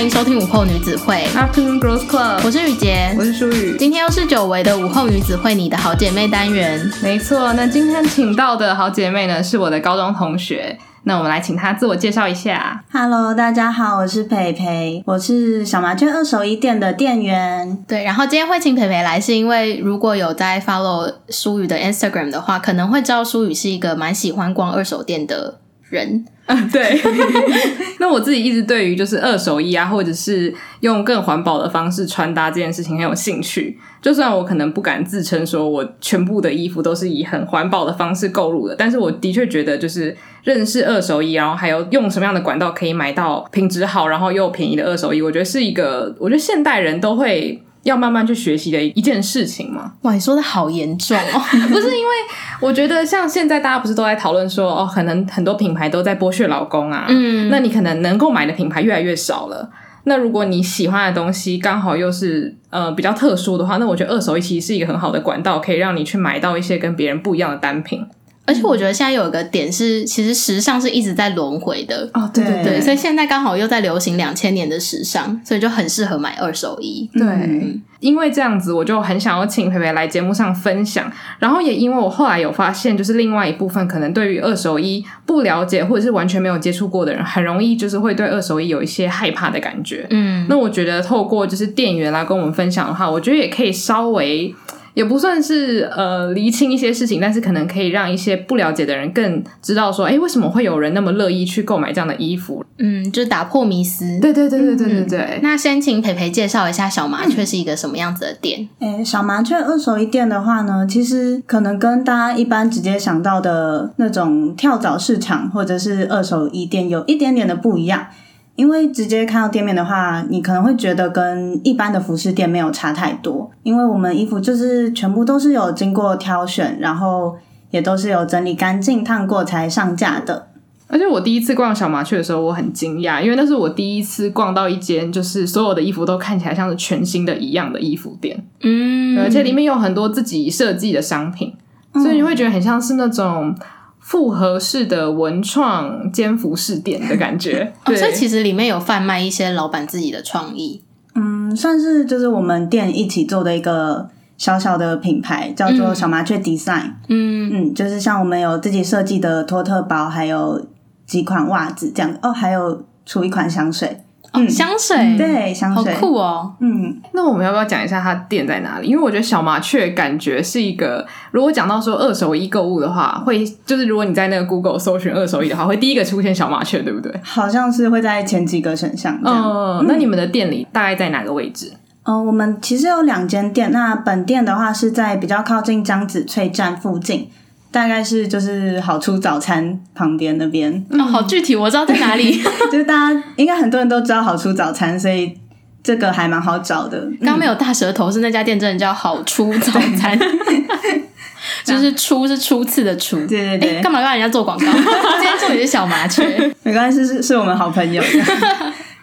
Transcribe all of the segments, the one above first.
欢迎收听午后女子会 Afternoon Girls Club，我是雨洁，我是舒雨。今天又是久违的午后女子会，你的好姐妹单元。没错，那今天请到的好姐妹呢，是我的高中同学。那我们来请她自我介绍一下。Hello，大家好，我是培培，我是小麻雀二手衣店的店员。对，然后今天会请培培来，是因为如果有在 follow 舒雨的 Instagram 的话，可能会知道舒雨是一个蛮喜欢逛二手店的人。嗯，对。那我自己一直对于就是二手衣啊，或者是用更环保的方式穿搭这件事情很有兴趣。就算我可能不敢自称说我全部的衣服都是以很环保的方式购入的，但是我的确觉得就是认识二手衣，然后还有用什么样的管道可以买到品质好，然后又便宜的二手衣，我觉得是一个我觉得现代人都会。要慢慢去学习的一件事情嘛？哇，你说的好严重哦！不是因为我觉得像现在大家不是都在讨论说哦，可能很多品牌都在剥削老公啊。嗯，那你可能能够买的品牌越来越少了。那如果你喜欢的东西刚好又是呃比较特殊的话，那我觉得二手衣其实是一个很好的管道，可以让你去买到一些跟别人不一样的单品。而且我觉得现在有一个点是，其实时尚是一直在轮回的哦，对对对，所以现在刚好又在流行两千年的时尚，所以就很适合买二手衣。对，嗯、因为这样子，我就很想要请培培来节目上分享。然后也因为我后来有发现，就是另外一部分可能对于二手衣不了解或者是完全没有接触过的人，很容易就是会对二手衣有一些害怕的感觉。嗯，那我觉得透过就是店员来跟我们分享的话，我觉得也可以稍微。也不算是呃厘清一些事情，但是可能可以让一些不了解的人更知道说，哎，为什么会有人那么乐意去购买这样的衣服？嗯，就是打破迷思。对对对对对对对。嗯、那先请培培介绍一下小麻雀是一个什么样子的店？哎，小麻雀二手衣店的话呢，其实可能跟大家一般直接想到的那种跳蚤市场或者是二手衣店有一点点的不一样。因为直接看到店面的话，你可能会觉得跟一般的服饰店没有差太多。因为我们衣服就是全部都是有经过挑选，然后也都是有整理干净、烫过才上架的。而且我第一次逛小麻雀的时候，我很惊讶，因为那是我第一次逛到一间就是所有的衣服都看起来像是全新的一样的衣服店。嗯，而且里面有很多自己设计的商品，所以你会觉得很像是那种。复合式的文创兼服饰店的感觉，哦，所以其实里面有贩卖一些老板自己的创意，嗯，算是就是我们店一起做的一个小小的品牌，叫做小麻雀 Design，嗯。嗯，就是像我们有自己设计的托特包，还有几款袜子这样，哦，还有出一款香水。嗯，香水，嗯、对，香水好酷哦。嗯，那我们要不要讲一下它店在哪里？因为我觉得小麻雀感觉是一个，如果讲到说二手衣购物的话，会就是如果你在那个 Google 搜寻二手衣的话，会第一个出现小麻雀，对不对？好像是会在前几个选项。嗯，那你们的店里大概在哪个位置？嗯、呃，我们其实有两间店，那本店的话是在比较靠近江子翠站附近。大概是就是好出早餐旁边那边哦，好具体，我知道在哪里。就是大家应该很多人都知道好出早餐，所以这个还蛮好找的。刚没有大舌头，是那家店真的叫好出早餐，就是初是初次的初。对对对，干嘛让人家做广告？今天做你是小麻雀，没关系，是是我们好朋友。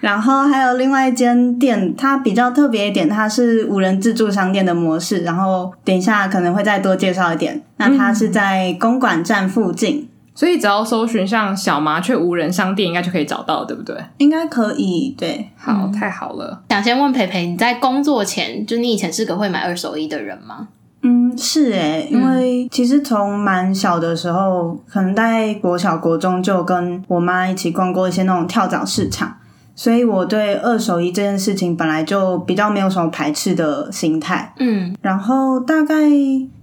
然后还有另外一间店，它比较特别一点，它是无人自助商店的模式。然后等一下可能会再多介绍一点。那它是在公馆站附近，嗯、所以只要搜寻像小麻雀无人商店，应该就可以找到，对不对？应该可以，对。好，太好了。想先问培培，你在工作前，就你以前是个会买二手衣的人吗？嗯，是诶，因为其实从蛮小的时候，可能在国小、国中就跟我妈一起逛过一些那种跳蚤市场。所以我对二手衣这件事情本来就比较没有什么排斥的心态，嗯，然后大概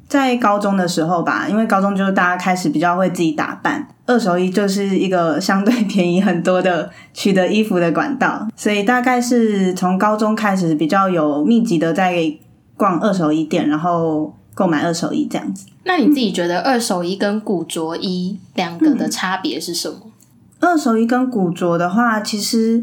在高中的时候吧，因为高中就是大家开始比较会自己打扮，二手衣就是一个相对便宜很多的取得衣服的管道，所以大概是从高中开始比较有密集的在逛二手衣店，然后购买二手衣这样子。那你自己觉得二手衣跟古着衣两个的差别是什么？嗯，二手衣跟古着的话，其实。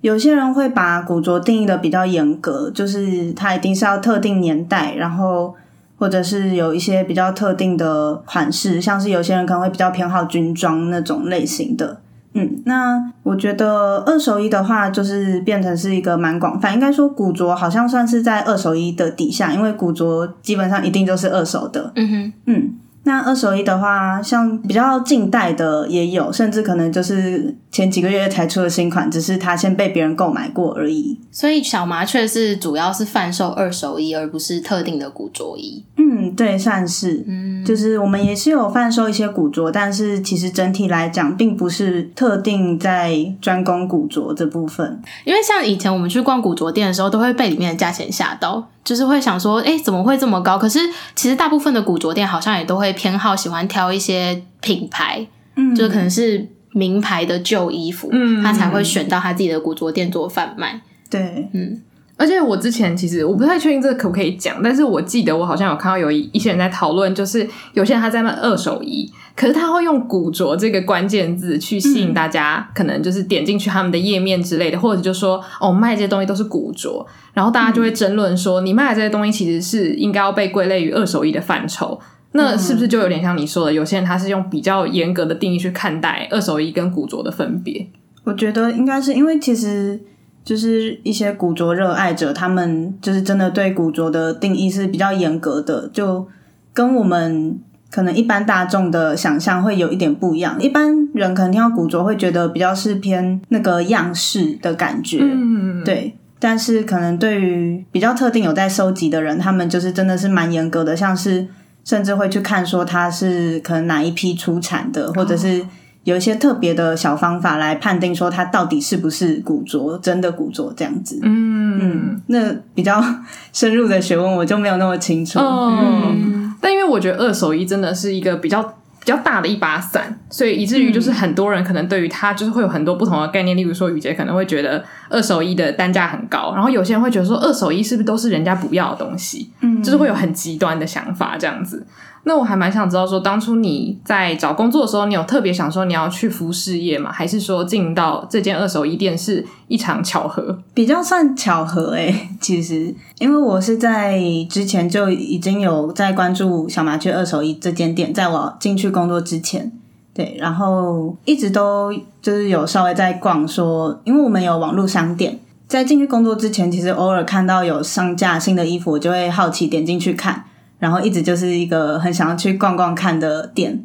有些人会把古着定义的比较严格，就是它一定是要特定年代，然后或者是有一些比较特定的款式，像是有些人可能会比较偏好军装那种类型的。嗯，那我觉得二手衣的话，就是变成是一个蛮广泛，应该说古着好像算是在二手衣的底下，因为古着基本上一定就是二手的。嗯哼，嗯。那二手衣的话，像比较近代的也有，甚至可能就是前几个月才出的新款，只是它先被别人购买过而已。所以小麻雀是主要是贩售二手衣，而不是特定的古着衣。嗯，对，算是。嗯，就是我们也是有贩售一些古着，但是其实整体来讲，并不是特定在专攻古着这部分。因为像以前我们去逛古着店的时候，都会被里面的价钱吓到。就是会想说，哎，怎么会这么高？可是其实大部分的古着店好像也都会偏好喜欢挑一些品牌，嗯，就是可能是名牌的旧衣服，嗯，他才会选到他自己的古着店做贩卖。对，嗯。而且我之前其实我不太确定这个可不可以讲，但是我记得我好像有看到有一一些人在讨论，就是有些人他在卖二手衣，可是他会用古着这个关键字去吸引大家，可能就是点进去他们的页面之类的，或者就说哦，卖这些东西都是古着，然后大家就会争论说，你卖的这些东西其实是应该要被归类于二手衣的范畴，那是不是就有点像你说的，有些人他是用比较严格的定义去看待二手衣跟古着的分别？我觉得应该是因为其实。就是一些古着热爱者，他们就是真的对古着的定义是比较严格的，就跟我们可能一般大众的想象会有一点不一样。一般人可能听到古着会觉得比较是偏那个样式的感觉，嗯，对。但是可能对于比较特定有在收集的人，他们就是真的是蛮严格的，像是甚至会去看说它是可能哪一批出产的，或者是。有一些特别的小方法来判定说它到底是不是古着，真的古着这样子。嗯嗯，那比较深入的学问我就没有那么清楚。哦、嗯，但因为我觉得二手衣真的是一个比较比较大的一把伞，所以以至于就是很多人可能对于它就是会有很多不同的概念。例如说，雨杰可能会觉得二手衣的单价很高，然后有些人会觉得说二手衣是不是都是人家不要的东西？嗯，就是会有很极端的想法这样子。那我还蛮想知道，说当初你在找工作的时候，你有特别想说你要去服饰业吗？还是说进到这间二手衣店是一场巧合？比较算巧合诶、其实因为我是在之前就已经有在关注小麻雀二手衣这间店，在我进去工作之前，对，然后一直都就是有稍微在逛说，说因为我们有网络商店，在进去工作之前，其实偶尔看到有上架新的衣服，我就会好奇点进去看。然后一直就是一个很想要去逛逛看的店，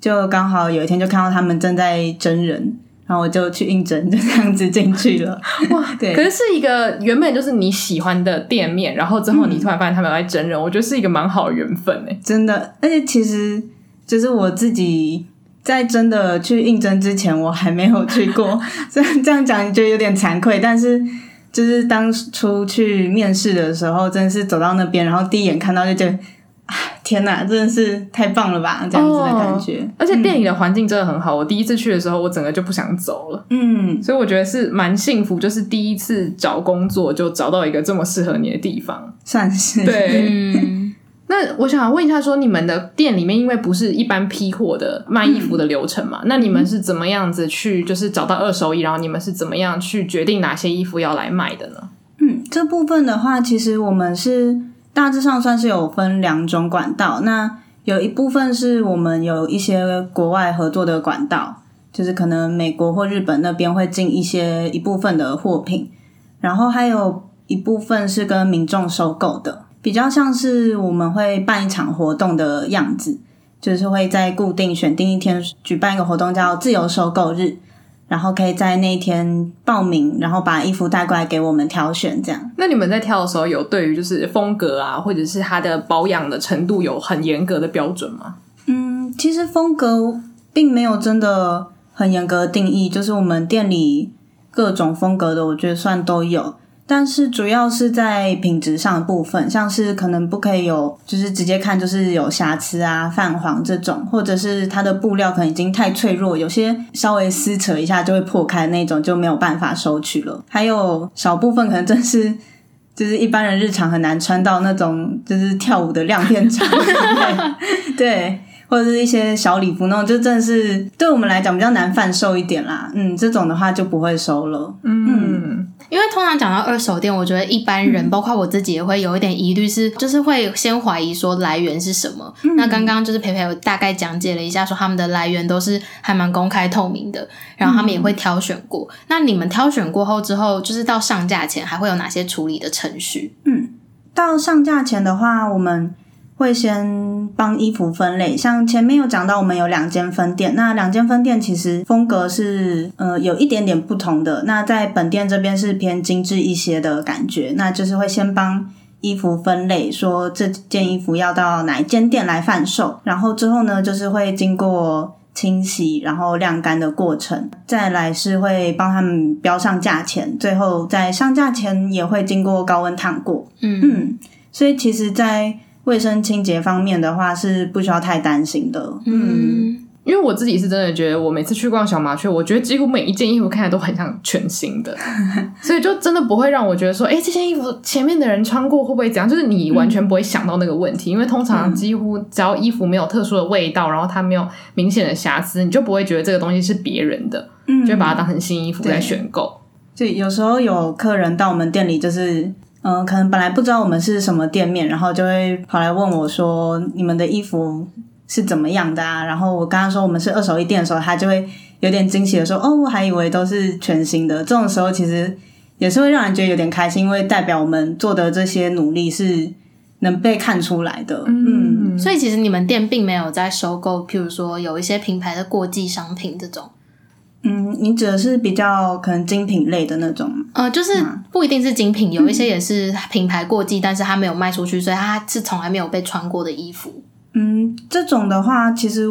就刚好有一天就看到他们正在征人，然后我就去应征，就这样子进去了。哇，对，可是是一个原本就是你喜欢的店面，然后之后你突然发现他们有在征人，嗯，我觉得是一个蛮好的缘分诶。真的，而且其实就是我自己在真的去应征之前，我还没有去过，虽然这样讲你觉得有点惭愧，但是。就是当初去面试的时候，真的是走到那边，然后第一眼看到就觉得，天哪，真的是太棒了吧，这样子的感觉。而且店里的环境真的很好，嗯，我第一次去的时候，我整个就不想走了。嗯，所以我觉得是蛮幸福，就是第一次找工作就找到一个这么适合你的地方，算是对。嗯 那我想问一下，说你们的店里面，因为不是一般批货的卖衣服的流程嘛，嗯，那你们是怎么样子去，就是找到二手衣，然后你们是怎么样去决定哪些衣服要来卖的呢？嗯，这部分的话，其实我们是大致上算是有分两种管道。那有一部分是我们有一些国外合作的管道，就是可能美国或日本那边会进一些一部分的货品，然后还有一部分是跟民众收购的。比较像是我们会办一场活动的样子，就是会在固定选定一天举办一个活动，叫自由收购日，然后可以在那一天报名，然后把衣服带过来给我们挑选。这样，那你们在挑的时候，有对于就是风格啊，或者是它的保养的程度有很严格的标准吗？嗯，其实风格并没有真的很严格的定义，就是我们店里各种风格的，我觉得算都有。但是主要是在品质上的部分，像是可能不可以有，就是直接看就是有瑕疵啊、泛黄这种，或者是它的布料可能已经太脆弱，有些稍微撕扯一下就会破开那种，就没有办法收取了。还有少部分可能真是，就是一般人日常很难穿到那种，就是跳舞的亮片长，对。对或者是一些小礼服那种，就真的是对我们来讲比较难贩售一点啦。嗯，这种的话就不会收了。嗯，嗯，因为通常讲到二手店，我觉得一般人，嗯、包括我自己，也会有一点疑虑，是就是会先怀疑说来源是什么。嗯、那刚刚就是培培有大概讲解了一下，说他们的来源都是还蛮公开透明的，然后他们也会挑选过。嗯、那你们挑选过后之后，就是到上架前还会有哪些处理的程序？嗯，到上架前的话，我们。会先帮衣服分类，像前面有讲到，我们有两间分店，那两间分店其实风格是呃有一点点不同的。那在本店这边是偏精致一些的感觉，那就是会先帮衣服分类，说这件衣服要到哪一间店来贩售，然后之后呢，就是会经过清洗，然后晾干的过程，再来是会帮他们标上价钱，最后在上架前也会经过高温烫过。嗯嗯，所以其实，在卫生清洁方面的话是不需要太担心的，嗯，因为我自己是真的觉得，我每次去逛小麻雀，我觉得几乎每一件衣服看起来都很像全新的，所以就真的不会让我觉得说，哎、欸，这件衣服前面的人穿过会不会怎样？就是你完全不会想到那个问题，嗯、因为通常几乎只要衣服没有特殊的味道，然后它没有明显的瑕疵，你就不会觉得这个东西是别人的，嗯，就会把它当成新衣服在选购。就有时候有客人到我们店里，就是。嗯，可能本来不知道我们是什么店面，然后就会跑来问我说：“你们的衣服是怎么样的啊？”然后我刚刚说我们是二手衣店的时候，他就会有点惊喜的说：“哦，我还以为都是全新的。”这种时候其实也是会让人觉得有点开心，因为代表我们做的这些努力是能被看出来的。嗯，嗯，所以其实你们店并没有在收购，譬如说有一些品牌的过季商品这种。嗯，你指的是比较可能精品类的那种？呃，就是不一定是精品，有一些也是品牌过季，嗯，但是它没有卖出去，所以它是从来没有被穿过的衣服。嗯，这种的话，其实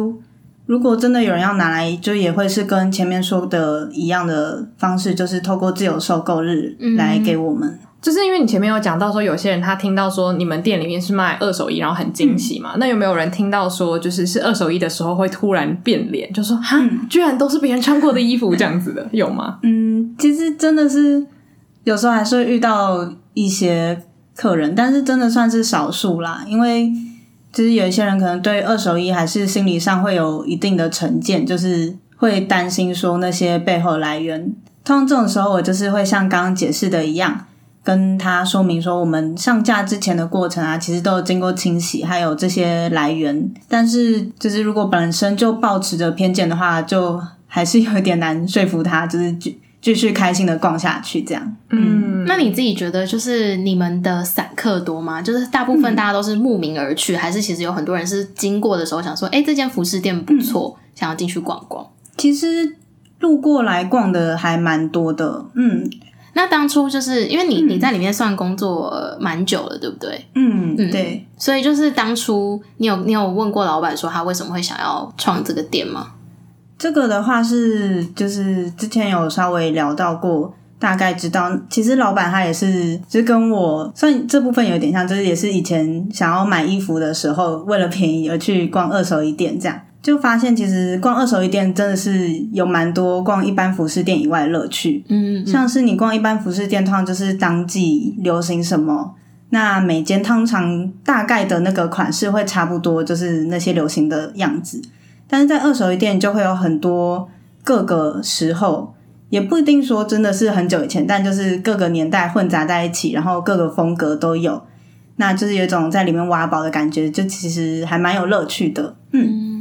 如果真的有人要拿来，就也会是跟前面说的一样的方式，就是透过自由收购日来给我们。嗯就是因为你前面有讲到说，有些人他听到说你们店里面是卖二手衣，然后很惊喜嘛。嗯、那有没有人听到说，就是是二手衣的时候会突然变脸，就说哈，居然都是别人穿过的衣服这样子的，有吗？嗯，其实真的是有时候还是会遇到一些客人，但是真的算是少数啦。因为其实有一些人可能对二手衣还是心理上会有一定的成见，就是会担心说那些背后来源。通常这种时候，我就是会像刚刚解释的一样。跟他说明说，我们上架之前的过程啊，其实都有经过清洗，还有这些来源。但是，就是如果本身就抱持着偏见的话，就还是有一点难说服他，就是继继续开心的逛下去这样。嗯，那你自己觉得，就是你们的散客多吗？就是大部分大家都是慕名而去，嗯、还是其实有很多人是经过的时候想说，哎、欸，这间服饰店不错，嗯、想要进去逛逛。其实路过来逛的还蛮多的，嗯。那当初就是因为你你在里面算工作蛮久了，对不对？嗯嗯，对。所以就是当初你有你有问过老板说他为什么会想要创这个店吗？这个的话是就是之前有稍微聊到过，大概知道。其实老板他也是，就是跟我算这部分有点像，就是也是以前想要买衣服的时候，为了便宜而去逛二手衣店这样。就发现其实逛二手衣店真的是有蛮多逛一般服饰店以外的乐趣。嗯，嗯，像是你逛一般服饰店，通常就是当季流行什么，那每间通常大概的那个款式会差不多，就是那些流行的样子。但是在二手衣店就会有很多各个时候，也不一定说真的是很久以前，但就是各个年代混杂在一起，然后各个风格都有，那就是有一种在里面挖宝的感觉，就其实还蛮有乐趣的。嗯。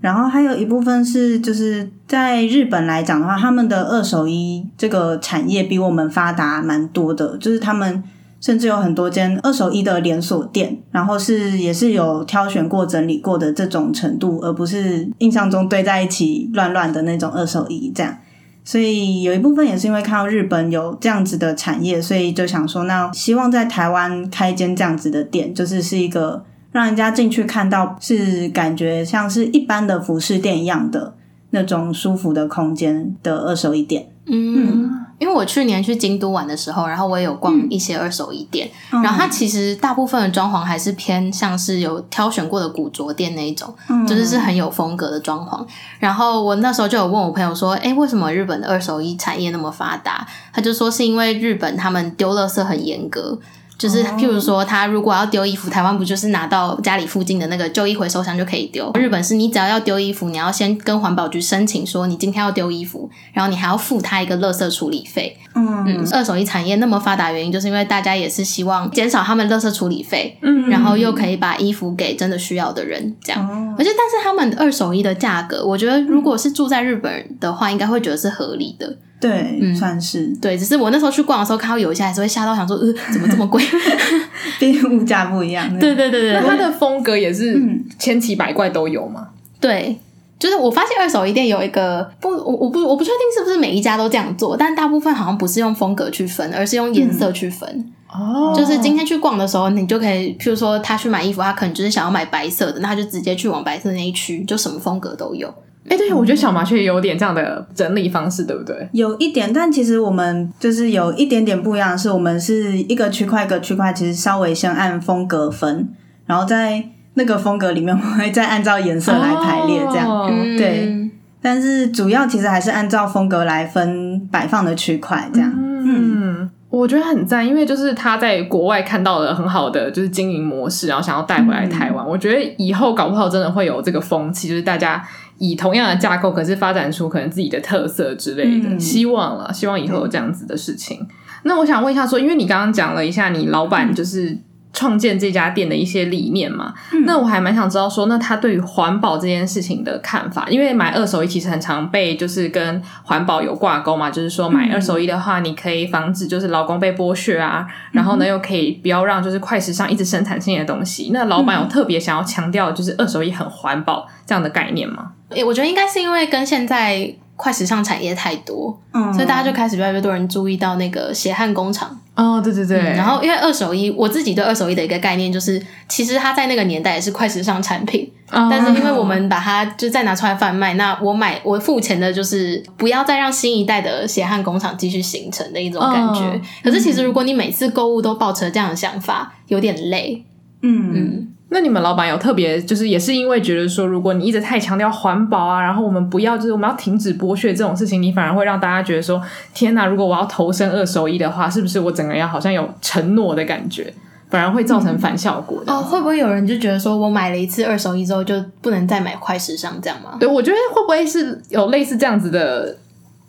然后还有一部分是，就是在日本来讲的话，他们的二手衣这个产业比我们发达蛮多的，就是他们甚至有很多间二手衣的连锁店，然后是也是有挑选过、整理过的这种程度，而不是印象中堆在一起乱乱的那种二手衣这样。所以有一部分也是因为看到日本有这样子的产业，所以就想说，那希望在台湾开一间这样子的店，就是是一个。让人家进去看到是感觉像是一般的服饰店一样的那种舒服的空间的二手衣店。嗯，嗯，因为我去年去京都玩的时候，然后我也有逛一些二手衣店，嗯、然后它其实大部分的装潢还是偏像是有挑选过的古着店那一种，嗯、就是是很有风格的装潢。然后我那时候就有问我朋友说：“诶，为什么日本的二手衣产业那么发达？”他就说是因为日本他们丢垃圾很严格。就是，譬如说，他如果要丢衣服，台湾不就是拿到家里附近的那个旧衣回收箱就可以丢？日本是你只要要丢衣服，你要先跟环保局申请说你今天要丢衣服，然后你还要付他一个垃圾处理费。嗯，嗯，二手衣产业那么发达原因，就是因为大家也是希望减少他们垃圾处理费，嗯，然后又可以把衣服给真的需要的人，这样。而且，但是他们二手衣的价格，我觉得如果是住在日本的话，应该会觉得是合理的。对，嗯算是对，只是我那时候去逛的时候，看到有一些还是会吓到，想说呃，怎么这么贵？毕竟物价不一样。对对对对，那它的风格也是嗯千奇百怪都有嘛？对，就是我发现二手衣店有一个不，我我不我不确定是不是每一家都这样做，但大部分好像不是用风格去分，而是用颜色去分。哦就是今天去逛的时候，你就可以，譬如说他去买衣服，他可能就是想要买白色的，那他就直接去往白色那一区，就什么风格都有。哎、对，我觉得小麻雀也有点这样的整理方式，对不对？有一点，但其实我们就是有一点点不一样的是，我们是一个区块一个区块，其实稍微先按风格分，然后在那个风格里面，我们会再按照颜色来排列，这样。对但是主要其实还是按照风格来分摆放的区块，这样。嗯，我觉得很赞，因为就是他在国外看到了很好的就是经营模式，然后想要带回来台湾。我觉得以后搞不好真的会有这个风气，就是大家以同样的架构，可是发展出可能自己的特色之类的。嗯希望了，希望以后有这样子的事情。那我想问一下说，因为你刚刚讲了一下你老板就是创建这家店的一些理念嘛，那我还蛮想知道说，那他对于环保这件事情的看法，因为买二手衣其实很常被就是跟环保有挂钩嘛，就是说买二手衣的话，你可以防止就是劳工被剥削啊，然后呢又可以不要让就是快时尚一直生产新的东西。那老板有特别想要强调就是二手衣很环保这样的概念吗？诶，我觉得应该是因为跟现在快时尚产业太多，嗯，所以大家就开始越来越多人注意到那个血汗工厂。哦，对对对，然后因为二手衣，我自己对二手衣的一个概念就是，其实它在那个年代也是快时尚产品，哦但是因为我们把它就再拿出来贩卖，那我买我付钱的就是不要再让新一代的血汗工厂继续形成的一种感觉。哦可是其实如果你每次购物都抱持这样的想法，有点累。嗯嗯，那你们老板有特别，就是也是因为觉得说，如果你一直太强调环保啊，然后我们不要，就是我们要停止剥削这种事情，你反而会让大家觉得说，天哪！如果我要投身二手衣的话，是不是我整个人好像有承诺的感觉，反而会造成反效果的？哦，会不会有人就觉得说我买了一次二手衣之后就不能再买快时尚这样吗？对，我觉得会不会是有类似这样子的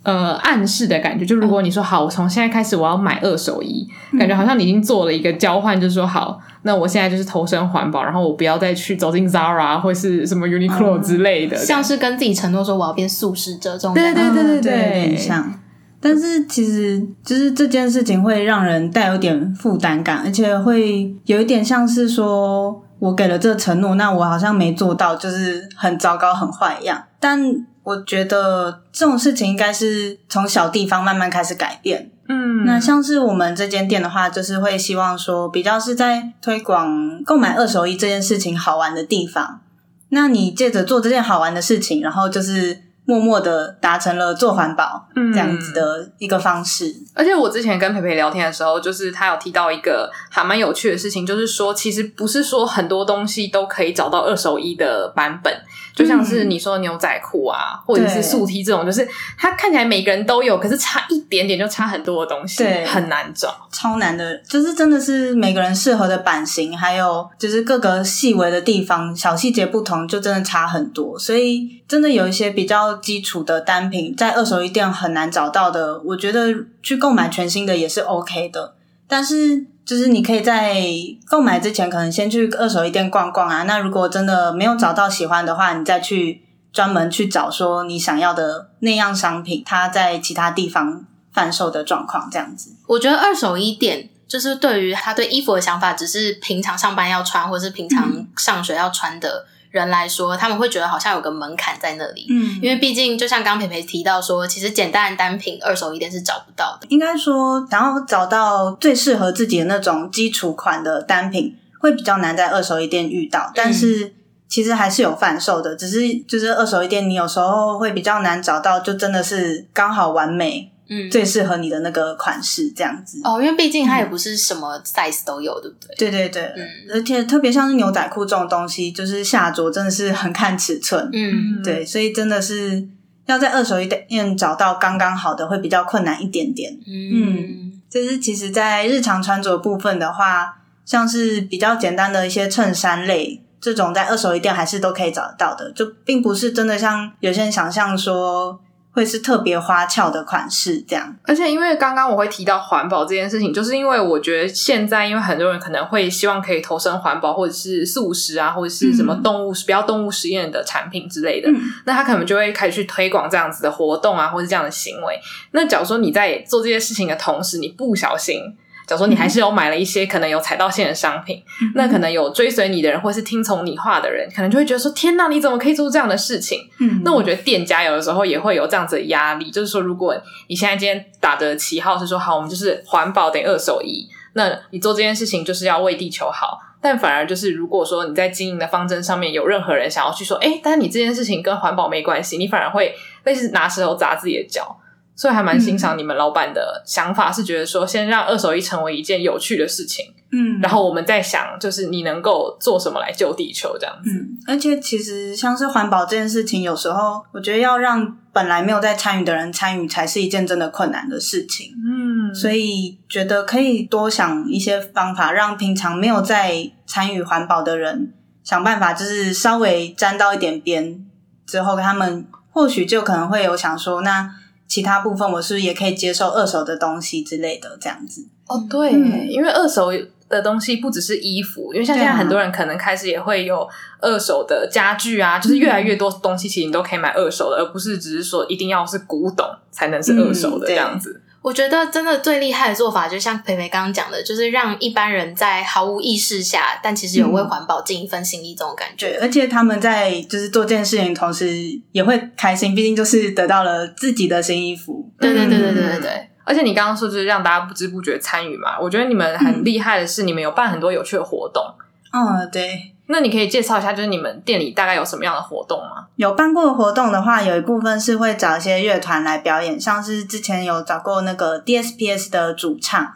呃暗示的感觉？就如果你说好，我从现在开始我要买二手衣，感觉好像你已经做了一个交换，就是说好，那我现在就是投身环保，然后我不要再去走进 Zara 或是什么 Uniqlo 之类的，像是跟自己承诺说我要变素食者这种对。对对对嗯对，有点像。但是其实就是这件事情会让人带有点负担感，而且会有一点像是说我给了这个承诺，那我好像没做到，就是很糟糕、很坏一样。但我觉得这种事情应该是从小地方慢慢开始改变。嗯，那像是我们这间店的话，就是会希望说，比较是在推广购买二手衣这件事情好玩的地方。那你借着做这件好玩的事情，然后就是默默的达成了做环保这样子的一个方式。而且我之前跟培培聊天的时候，就是他有提到一个还蛮有趣的事情，就是说，其实不是说很多东西都可以找到二手衣的版本，就像是你说的牛仔裤啊，或者是素 T 这种，就是它看起来每个人都有，可是差一点点就差很多的东西，对很难找。超难的，就是真的是每个人适合的版型，还有就是各个细微的地方，小细节不同，就真的差很多。所以真的有一些比较基础的单品，在二手衣店很难找到的，我觉得去购买全新的也是 OK 的。但是就是你可以在购买之前，可能先去二手衣店逛逛啊。那如果真的没有找到喜欢的话，你再去专门去找说你想要的那样商品，它在其他地方贩售的状况这样子。我觉得二手衣店就是对于他对衣服的想法，只是平常上班要穿，或是平常上学要穿的人来说，他们会觉得好像有个门槛在那里。嗯，因为毕竟就像刚刚培培提到说，其实简单的单品二手一店是找不到的。应该说，然后找到最适合自己的那种基础款的单品，会比较难在二手一店遇到。但是其实还是有贩售的，只是就是二手一店，你有时候会比较难找到，就真的是刚好完美，嗯，最适合你的那个款式这样子。哦，因为毕竟它也不是什么 size 都有，对不对？对对对，嗯而且特别像是牛仔裤这种东西，就是下着真的是很看尺寸。嗯，对，所以真的是要在二手衣店找到刚刚好的，会比较困难一点点。嗯就是其实，在日常穿着部分的话，像是比较简单的一些衬衫类，这种在二手衣店还是都可以找得到的，就并不是真的像有些人想象说，会是特别花俏的款式，这样。而且因为刚刚我会提到环保这件事情，就是因为我觉得现在因为很多人可能会希望可以投身环保，或者是素食啊，或者是什么动物、嗯、不要动物实验的产品之类的，嗯、那他可能就会开始去推广这样子的活动啊，或者这样的行为。那假如说你在做这些事情的同时，你不小心。假如说你还是有买了一些可能有踩到线的商品，嗯、那可能有追随你的人或是听从你话的人，可能就会觉得说：天哪，你怎么可以做出这样的事情？嗯，那我觉得店家有的时候也会有这样子的压力，就是说，如果你现在今天打的旗号是说好，我们就是环保等于二手衣，那你做这件事情就是要为地球好，但反而就是如果说你在经营的方针上面有任何人想要去说，哎，但是你这件事情跟环保没关系，你反而会类似拿石头砸自己的脚。所以还蛮欣赏你们老板的想法，嗯、是觉得说先让二手衣成为一件有趣的事情，嗯，然后我们再想，就是你能够做什么来救地球这样子。嗯，而且其实像是环保这件事情，有时候我觉得要让本来没有在参与的人参与，才是一件真的困难的事情。嗯，所以觉得可以多想一些方法，让平常没有在参与环保的人想办法，就是稍微沾到一点边之后，他们或许就可能会有想说那。其他部分我是不是也可以接受二手的东西之类的这样子？哦，对，嗯、因为二手的东西不只是衣服，因为像现在很多人可能开始也会有二手的家具啊，就是越来越多东西其实你都可以买二手的，嗯、而不是只是说一定要是古董才能是二手的这样子。嗯我觉得真的最厉害的做法，就像培培刚刚讲的，就是让一般人在毫无意识下，但其实有为环保尽一份心力，这种感觉。对，而且他们在就是做这件事情同时也会开心，毕竟就是得到了自己的新衣服。对对对对对对对。嗯、而且你刚刚说就是让大家不知不觉参与嘛，我觉得你们很厉害的是，你们有办很多有趣的活动。嗯，对。那你可以介绍一下，就是你们店里大概有什么样的活动吗？有办过的活动的话，有一部分是会找一些乐团来表演，像是之前有找过那个 DSPS 的主唱，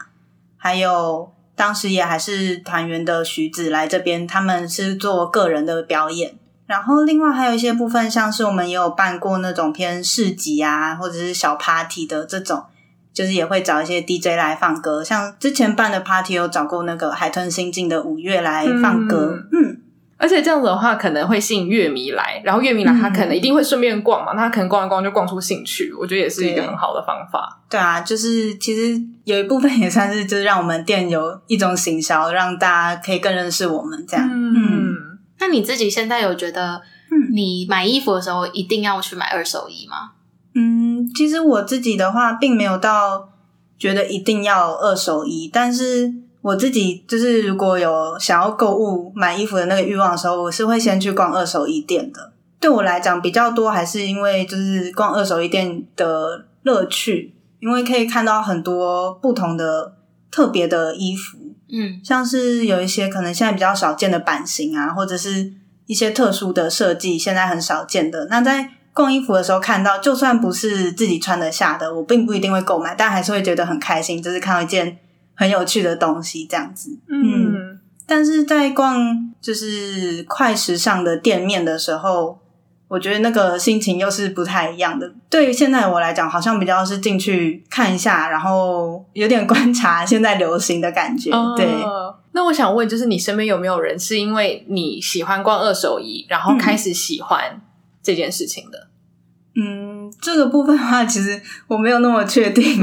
还有当时也还是团员的徐子来这边，他们是做个人的表演。然后另外还有一些部分，像是我们也有办过那种偏市集啊，或者是小 party 的这种，就是也会找一些 DJ 来放歌。像之前办的 party 有找过那个海豚刑警的五月来放歌，嗯。嗯而且这样子的话，可能会吸引乐迷来，然后乐迷来，他可能一定会顺便逛嘛，嗯、他可能逛一逛就逛出兴趣，我觉得也是一个很好的方法。对，对啊，就是其实有一部分也算是，就是让我们店有一种行销，让大家可以更认识我们这样。嗯，嗯，那你自己现在有觉得，你买衣服的时候一定要去买二手衣吗？嗯，其实我自己的话，并没有到觉得一定要二手衣，但是。我自己就是如果有想要购物买衣服的那个欲望的时候，我是会先去逛二手衣店的。对我来讲比较多，还是因为就是逛二手衣店的乐趣，因为可以看到很多不同的特别的衣服，嗯，像是有一些可能现在比较少见的版型啊，或者是一些特殊的设计，现在很少见的。那在逛衣服的时候看到，就算不是自己穿得下的，我并不一定会购买，但还是会觉得很开心，就是看到一件。很有趣的东西，这样子，嗯，嗯，但是在逛就是快时尚的店面的时候，我觉得那个心情又是不太一样的。对于现在我来讲，好像比较是进去看一下，然后有点观察现在流行的感觉。哦、对，那我想问，就是你身边有没有人是因为你喜欢逛二手衣，然后开始喜欢这件事情的？嗯，这个部分的话，其实我没有那么确定，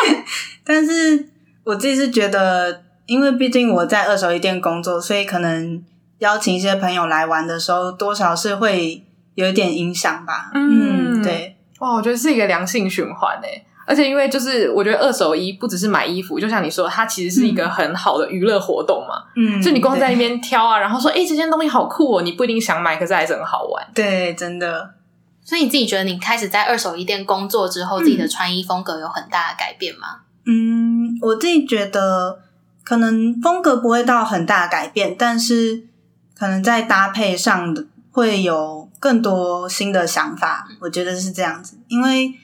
但是。我自己是觉得，因为毕竟我在二手衣店工作，所以可能邀请一些朋友来玩的时候，多少是会有一点影响吧。嗯，嗯，对。哇，我觉得是一个良性循环诶。而且因为就是我觉得二手衣不只是买衣服，就像你说，它其实是一个很好的娱乐活动嘛。嗯，就你光在那边挑啊，然后说，哎，这件东西好酷哦，你不一定想买，可是还是很好玩。对，真的。所以你自己觉得，你开始在二手衣店工作之后，自己的穿衣风格有很大的改变吗？嗯，我自己觉得可能风格不会到很大改变，但是可能在搭配上的会有更多新的想法。我觉得是这样子，因为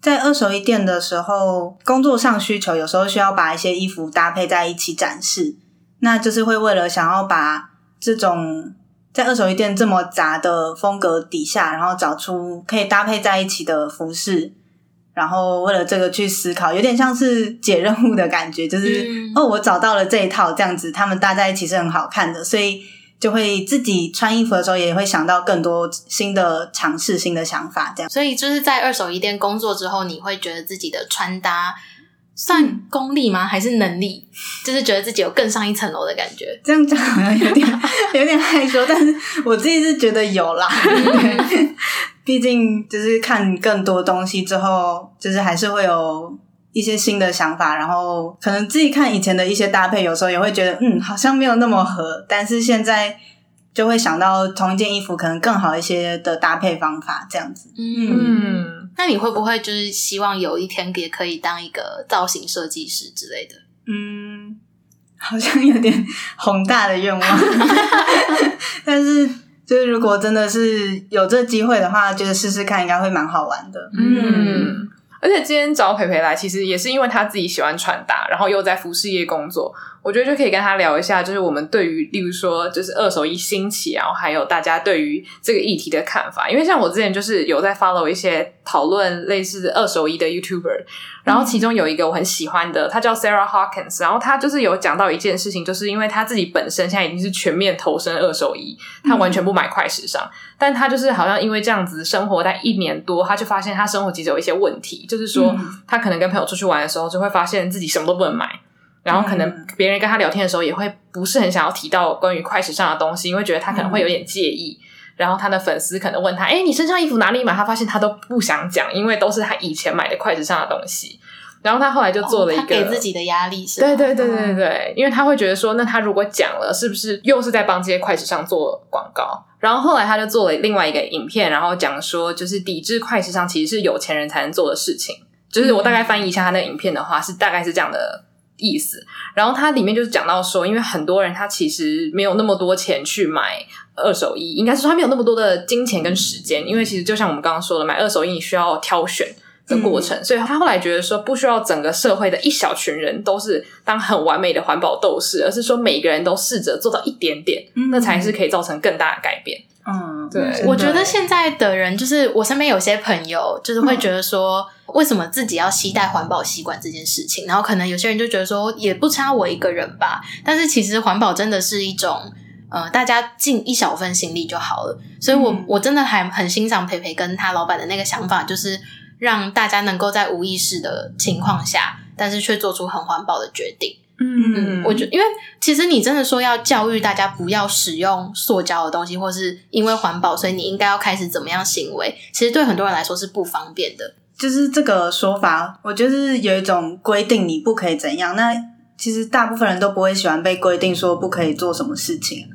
在二手衣店的时候，工作上需求有时候需要把一些衣服搭配在一起展示，那就是会为了想要把这种在二手衣店这么杂的风格底下，然后找出可以搭配在一起的服饰。然后为了这个去思考，有点像是解任务的感觉，就是、嗯、哦，我找到了这一套，这样子他们搭在一起是很好看的，所以就会自己穿衣服的时候也会想到更多新的尝试、新的想法，这样。所以就是在二手衣店工作之后，你会觉得自己的穿搭算功力吗？还是能力？就是觉得自己有更上一层楼的感觉。这样讲好像有点 有点害羞，但是我自己是觉得有啦。毕竟就是看更多东西之后，就是还是会有。一些新的想法，然后可能自己看以前的一些搭配，有时候也会觉得，嗯，好像没有那么合。但是现在就会想到同一件衣服可能更好一些的搭配方法，这样子。嗯，那你会不会就是希望有一天也可以当一个造型设计师之类的？嗯，好像有点宏大的愿望。但是，就是如果真的是有这机会的话，觉得试试看应该会蛮好玩的。嗯。而且今天找培培来，其实也是因为他自己喜欢穿搭，然后又在服饰业工作。我觉得就可以跟他聊一下，就是我们对于，例如说，就是二手衣兴起，然后还有大家对于这个议题的看法。因为像我之前就是有在 follow 一些讨论类似二手衣的 YouTuber，然后其中有一个我很喜欢的，他叫 Sarah Hawkins，然后他就是有讲到一件事情，就是因为他自己本身现在已经是全面投身二手衣，他完全不买快时尚，但他就是好像因为这样子生活在一年多，他就发现他生活其实有一些问题，就是说他可能跟朋友出去玩的时候，就会发现自己什么都不能买。然后可能别人跟他聊天的时候，也会不是很想要提到关于快时尚的东西，因为觉得他可能会有点介意。然后他的粉丝可能问他：“哎，你身上衣服哪里买？”他发现他都不想讲，因为都是他以前买的快时尚的东西。然后他后来就做了一个、哦、给自己的压力是，对对对对对，因为他会觉得说，那他如果讲了，是不是又是在帮这些快时尚做广告？然后后来他就做了另外一个影片，然后讲说，就是抵制快时尚其实是有钱人才能做的事情。就是我大概翻译一下他那个影片的话，是大概是这样的。意思，然后它里面就是讲到说，因为很多人他其实没有那么多钱去买二手衣，应该是说他没有那么多的金钱跟时间，因为其实就像我们刚刚说的，买二手衣你需要挑选的过程，嗯、所以他后来觉得说，不需要整个社会的一小群人都是当很完美的环保斗士，而是说每个人都试着做到一点点，嗯、那才是可以造成更大的改变。嗯，对，我觉得现在的人就是我身边有些朋友，就是会觉得说，为什么自己要携带环保习惯这件事情？然后可能有些人就觉得说，也不差我一个人吧。但是其实环保真的是一种，呃，大家尽一小份心力就好了。所以我我真的还很欣赏培培跟他老板的那个想法，就是让大家能够在无意识的情况下，但是却做出很环保的决定。嗯，我觉得，因为其实你真的说要教育大家不要使用塑胶的东西，或是因为环保，所以你应该要开始怎么样行为，其实对很多人来说是不方便的。就是这个说法，我觉得是有一种规定你不可以怎样。那其实大部分人都不会喜欢被规定说不可以做什么事情，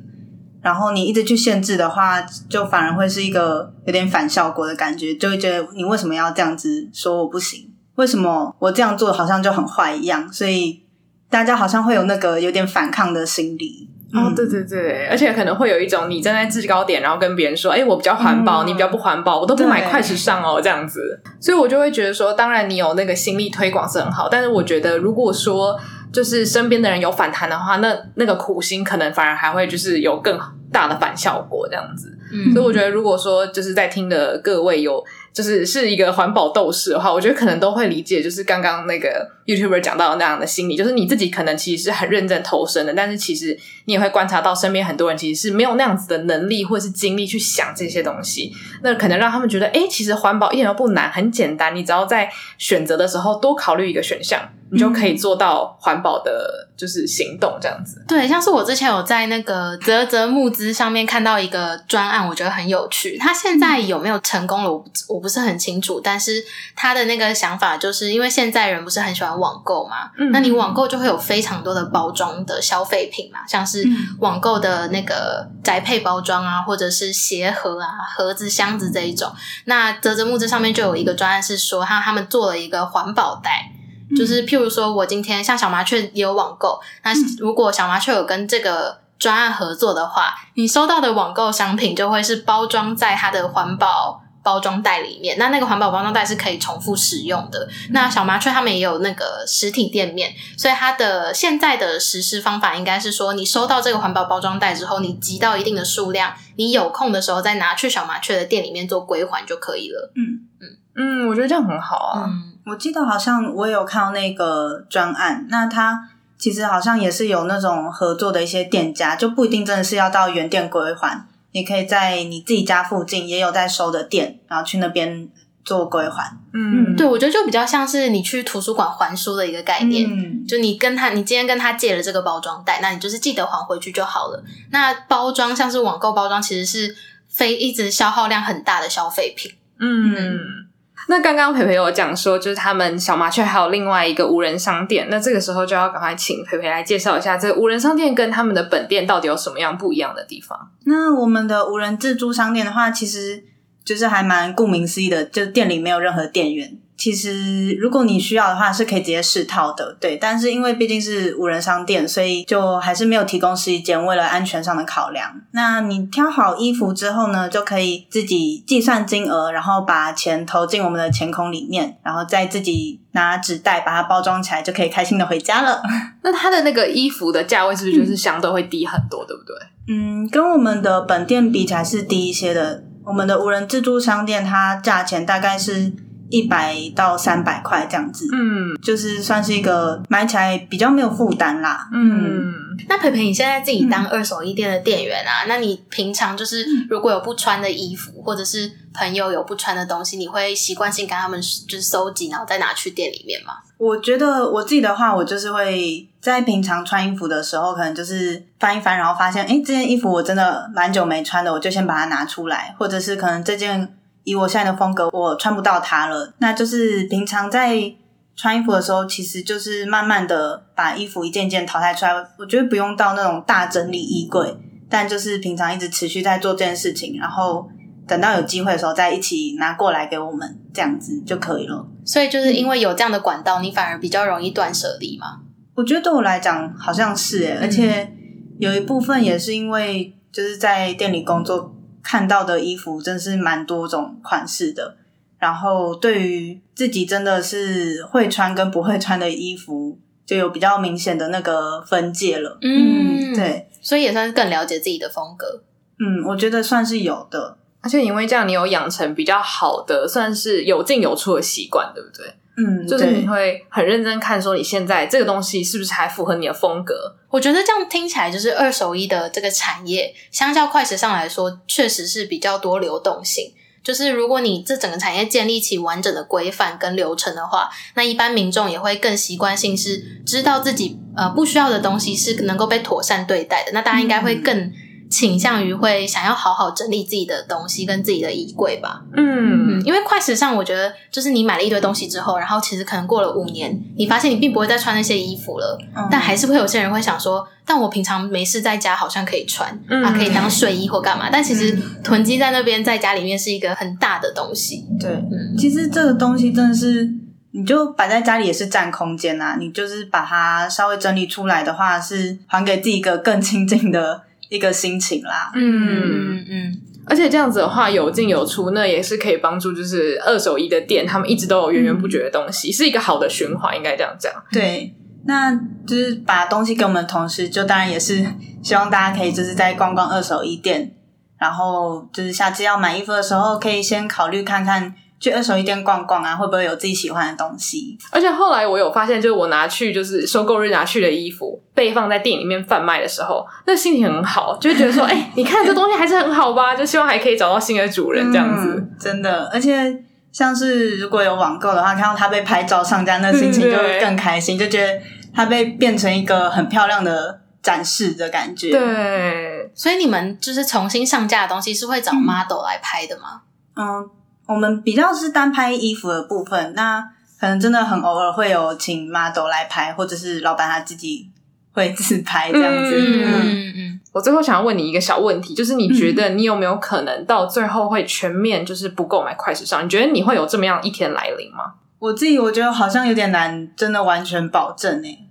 然后你一直去限制的话，就反而会是一个有点反效果的感觉，就会觉得你为什么要这样子说我不行？为什么我这样做好像就很坏一样？所以。大家好像会有那个有点反抗的心理，哦，对对对，而且可能会有一种你站在制高点，然后跟别人说，哎，我比较环保，嗯、你比较不环保，我都不买快时尚哦，这样子，所以我就会觉得说，当然你有那个心力推广是很好，但是我觉得如果说就是身边的人有反弹的话，那那个苦心可能反而还会就是有更大的反效果这样子，嗯，所以我觉得如果说就是在听的各位有。就是是一个环保斗士的话，我觉得可能都会理解，就是刚刚那个 YouTuber 讲到那样的心理，就是你自己可能其实是很认真投身的，但是其实你也会观察到身边很多人其实是没有那样子的能力或是精力去想这些东西，那可能让他们觉得，哎，其实环保一点都不难，很简单，你只要在选择的时候多考虑一个选项。你就可以做到环保的，就是行动这样子。对，像是我之前有在那个泽泽募资上面看到一个专案，我觉得很有趣。他现在有没有成功了？我我不是很清楚。但是他的那个想法，就是因为现在人不是很喜欢网购嘛，嗯，那你网购就会有非常多的包装的消费品嘛，像是网购的那个宅配包装啊，或者是鞋盒啊、盒子、箱子这一种。那泽泽募资上面就有一个专案是说，他他们做了一个环保袋。就是譬如说，我今天像小麻雀也有网购，那如果小麻雀有跟这个专案合作的话，你收到的网购商品就会是包装在它的环保包装袋里面。那那个环保包装袋是可以重复使用的。那小麻雀他们也有那个实体店面，所以它的现在的实施方法应该是说，你收到这个环保包装袋之后，你集到一定的数量，你有空的时候再拿去小麻雀的店里面做归还就可以了。嗯嗯嗯，我觉得这样很好啊。嗯我记得好像我有看到那个专案，那他其实好像也是有那种合作的一些店家，就不一定真的是要到原店归还，你可以在你自己家附近也有在收的店，然后去那边做归还。嗯，对，我觉得就比较像是你去图书馆还书的一个概念，嗯，就你跟他，你今天跟他借了这个包装袋，那你就是记得还回去就好了。那包装像是网购包装，其实是非一直消耗量很大的消费品。嗯，那刚刚培培有讲说，就是他们小麻雀还有另外一个无人商店，那这个时候就要赶快请培培来介绍一下这个无人商店跟他们的本店到底有什么样不一样的地方。那我们的无人自助商店的话，其实就是还蛮顾名思义的，就是店里没有任何店员。其实，如果你需要的话，是可以直接试套的，对。但是因为毕竟是无人商店，所以就还是没有提供试衣间，为了安全上的考量。那你挑好衣服之后呢，就可以自己计算金额，然后把钱投进我们的钱孔里面，然后再自己拿纸袋把它包装起来，就可以开心的回家了。那它的那个衣服的价位是不是就是相对会低很多，嗯、对不对？嗯，跟我们的本店比起来是低一些的。我们的无人自助商店，它价钱大概是。一百到三百块这样子，嗯，就是算是一个买起来比较没有负担啦，嗯。那培培，你现在自己当二手衣店的店员啊，嗯、那你平常就是如果有不穿的衣服，或者是朋友有不穿的东西，你会习惯性跟他们就是收集，然后再拿去店里面吗？我觉得我自己的话，我就是会在平常穿衣服的时候，可能就是翻一翻，然后发现，哎，这件衣服我真的蛮久没穿的，我就先把它拿出来，或者是可能这件。以我现在的风格，我穿不到它了。那就是平常在穿衣服的时候，其实就是慢慢的把衣服一件件淘汰出来。我觉得不用到那种大整理衣柜，但就是平常一直持续在做这件事情，然后等到有机会的时候再一起拿过来给我们，这样子就可以了。所以就是因为有这样的管道，你反而比较容易断舍离嘛？我觉得对我来讲好像是诶，而且有一部分也是因为就是在店里工作。看到的衣服真是蛮多种款式的，然后对于自己真的是会穿跟不会穿的衣服，就有比较明显的那个分界了。嗯，嗯，对，所以也算是更了解自己的风格。嗯，我觉得算是有的，而且因为这样，你有养成比较好的，算是有进有出的习惯，对不对？嗯，就是你会很认真看，说你现在这个东西是不是还符合你的风格？我觉得这样听起来，就是二手衣的这个产业，相较快时尚来说，确实是比较多流动性。就是如果你这整个产业建立起完整的规范跟流程的话，那一般民众也会更习惯性是知道自己呃不需要的东西是能够被妥善对待的。那大家应该会更。倾向于会想要好好整理自己的东西跟自己的衣柜吧。嗯，嗯，因为快时尚，我觉得就是你买了一堆东西之后，然后其实可能过了五年，你发现你并不会再穿那些衣服了，嗯、但还是会有些人会想说，但我平常没事在家好像可以穿，嗯、啊，可以当睡衣或干嘛。但其实囤积在那边，在家里面是一个很大的东西。对，嗯、其实这个东西真的是，你就摆在家里也是占空间啊。你就是把它稍微整理出来的话，是还给自己一个更清净的。一个心情啦，嗯嗯嗯，而且这样子的话有进有出，那也是可以帮助，就是二手衣的店，他们一直都有源源不绝的东西，嗯、是一个好的循环，应该这样讲。对，那就是把东西给我们的同时，就当然也是希望大家可以就是在逛逛二手衣店，然后就是下次要买衣服的时候，可以先考虑看看。去二手衣店逛逛啊，会不会有自己喜欢的东西？而且后来我有发现，就是我拿去就是收购日拿去的衣服，被放在店里面贩卖的时候，那心情很好，就会觉得说，哎、欸，你看这东西还是很好吧？就希望还可以找到新的主人这样子。嗯、真的，而且像是如果有网购的话，看到他被拍照上架，那心情就会更开心，就觉得他被变成一个很漂亮的展示的感觉。对，所以你们就是重新上架的东西是会找 model 来拍的吗？嗯。嗯我们比较是单拍衣服的部分，那可能真的很偶尔会有请 model 来拍，或者是老板他自己会自拍这样子。嗯嗯嗯。我最后想要问你一个小问题，就是你觉得你有没有可能到最后会全面就是不购买快时尚？你觉得你会有这么样一天来临吗？我自己我觉得好像有点难，真的完全保证诶，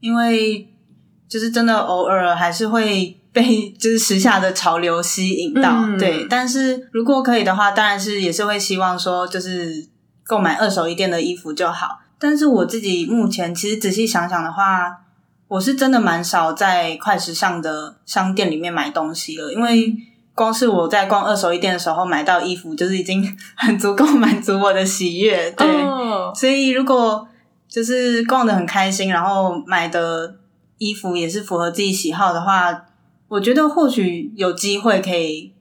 因为就是真的偶尔还是会。被就是时下的潮流吸引到，嗯、对。但是如果可以的话，当然是也是会希望说，就是购买二手衣店的衣服就好。但是我自己目前其实仔细想想的话，我是真的蛮少在快时尚的商店里面买东西了，因为光是我在逛二手衣店的时候买到衣服，就是已经 很足够满足我的喜悦。对，哦、所以如果就是逛的很开心，然后买的。衣服也是符合自己喜好的话，我觉得或许有机会可以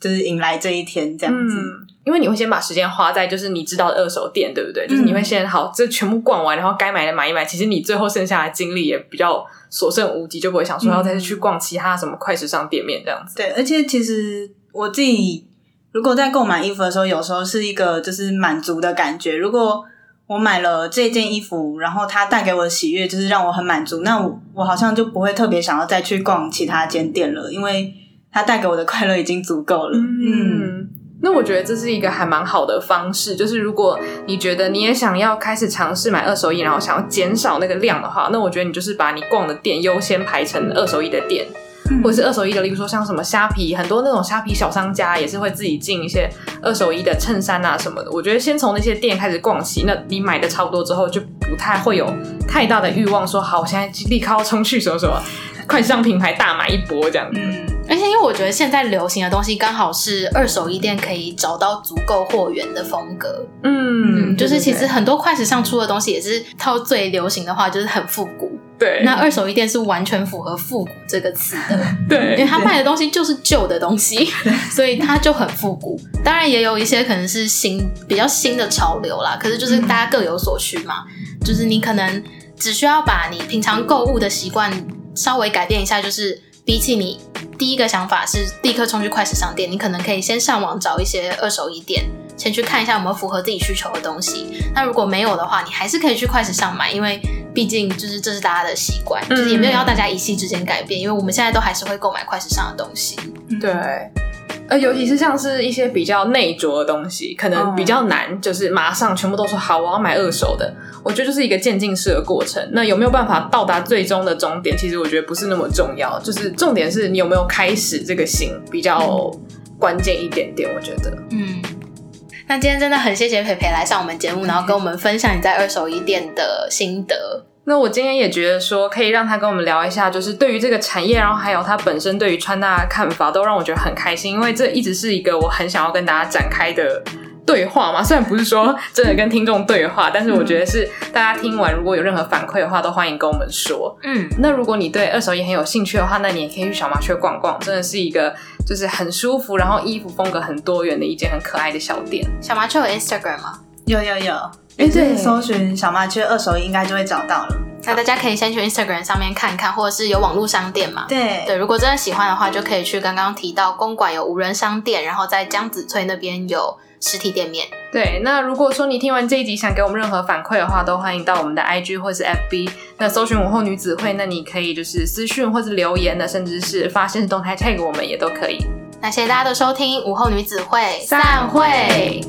就是迎来这一天这样子。嗯因为你会先把时间花在就是你知道的二手店，对不对？就是你会先好，这全部逛完，然后该买的买一买。其实你最后剩下的精力也比较所剩无几，就不会想说要再去逛其他什么快时尚店面这样子。对，而且其实我自己如果在购买衣服的时候，有时候是一个就是满足的感觉。如果我买了这件衣服，然后它带给我的喜悦就是让我很满足，那我我好像就不会特别想要再去逛其他间店了，因为它带给我的快乐已经足够了。嗯。嗯那我觉得这是一个还蛮好的方式，就是如果你觉得你也想要开始尝试买二手衣，然后想要减少那个量的话，那我觉得你就是把你逛的店优先排成二手衣的店，或者是二手衣的，例如说像什么虾皮，很多那种虾皮小商家也是会自己进一些二手衣的衬衫啊什么的。我觉得先从那些店开始逛起，那你买的差不多之后，就不太会有太大的欲望说好，我现在立刻要冲去什么什么 快时尚品牌大买一波这样子。嗯而且，因为我觉得现在流行的东西刚好是二手衣店可以找到足够货源的风格。嗯，就是其实很多快时尚出的东西也是套最流行的话，就是很复古。对，那二手衣店是完全符合复古这个词的。对，因为他卖的东西就是旧的东西，所以它就很复古。当然，也有一些可能是新比较新的潮流啦。可是就是大家各有所需嘛。嗯、就是你可能只需要把你平常购物的习惯稍微改变一下，就是比起你。第一个想法是立刻冲去快时尚店，你可能可以先上网找一些二手衣店，先去看一下有没有符合自己需求的东西。那如果没有的话，你还是可以去快时尚买，因为毕竟就是这是大家的习惯，嗯、就是也没有要大家一夕之间改变，因为我们现在都还是会购买快时尚的东西。对。呃，尤其是像是一些比较内着的东西，可能比较难，就是马上全部都说好，我要买二手的。我觉得就是一个渐进式的过程。那有没有办法到达最终的终点？其实我觉得不是那么重要，就是重点是你有没有开始这个心比较关键一点点。我觉得，嗯。那今天真的很谢谢培培来上我们节目，然后跟我们分享你在二手衣店的心得。那我今天也觉得说，可以让他跟我们聊一下，就是对于这个产业，然后还有他本身对于穿搭的看法，都让我觉得很开心，因为这一直是一个我很想要跟大家展开的对话嘛。虽然不是说真的跟听众对话，但是我觉得是大家听完如果有任何反馈的话，都欢迎跟我们说。嗯，那如果你对二手也很有兴趣的话，那你也可以去小麻雀逛逛，真的是一个就是很舒服，然后衣服风格很多元的一间很可爱的小店。小麻雀有 Instagram 吗？有有有。哎，对，搜寻小麻雀二手衣应该就会找到了。那大家可以先去 Instagram 上面看看，或者是有网络商店嘛？对对，如果真的喜欢的话，就可以去刚刚提到公馆有无人商店，然后在江子翠那边有实体店面。对，那如果说你听完这一集想给我们任何反馈的话，都欢迎到我们的 IG 或是 FB，那搜寻午后女子会，那你可以就是私讯或是留言的，甚至是发限时动态 tag 我们也都可以。那谢谢大家的收听，午后女子会散会。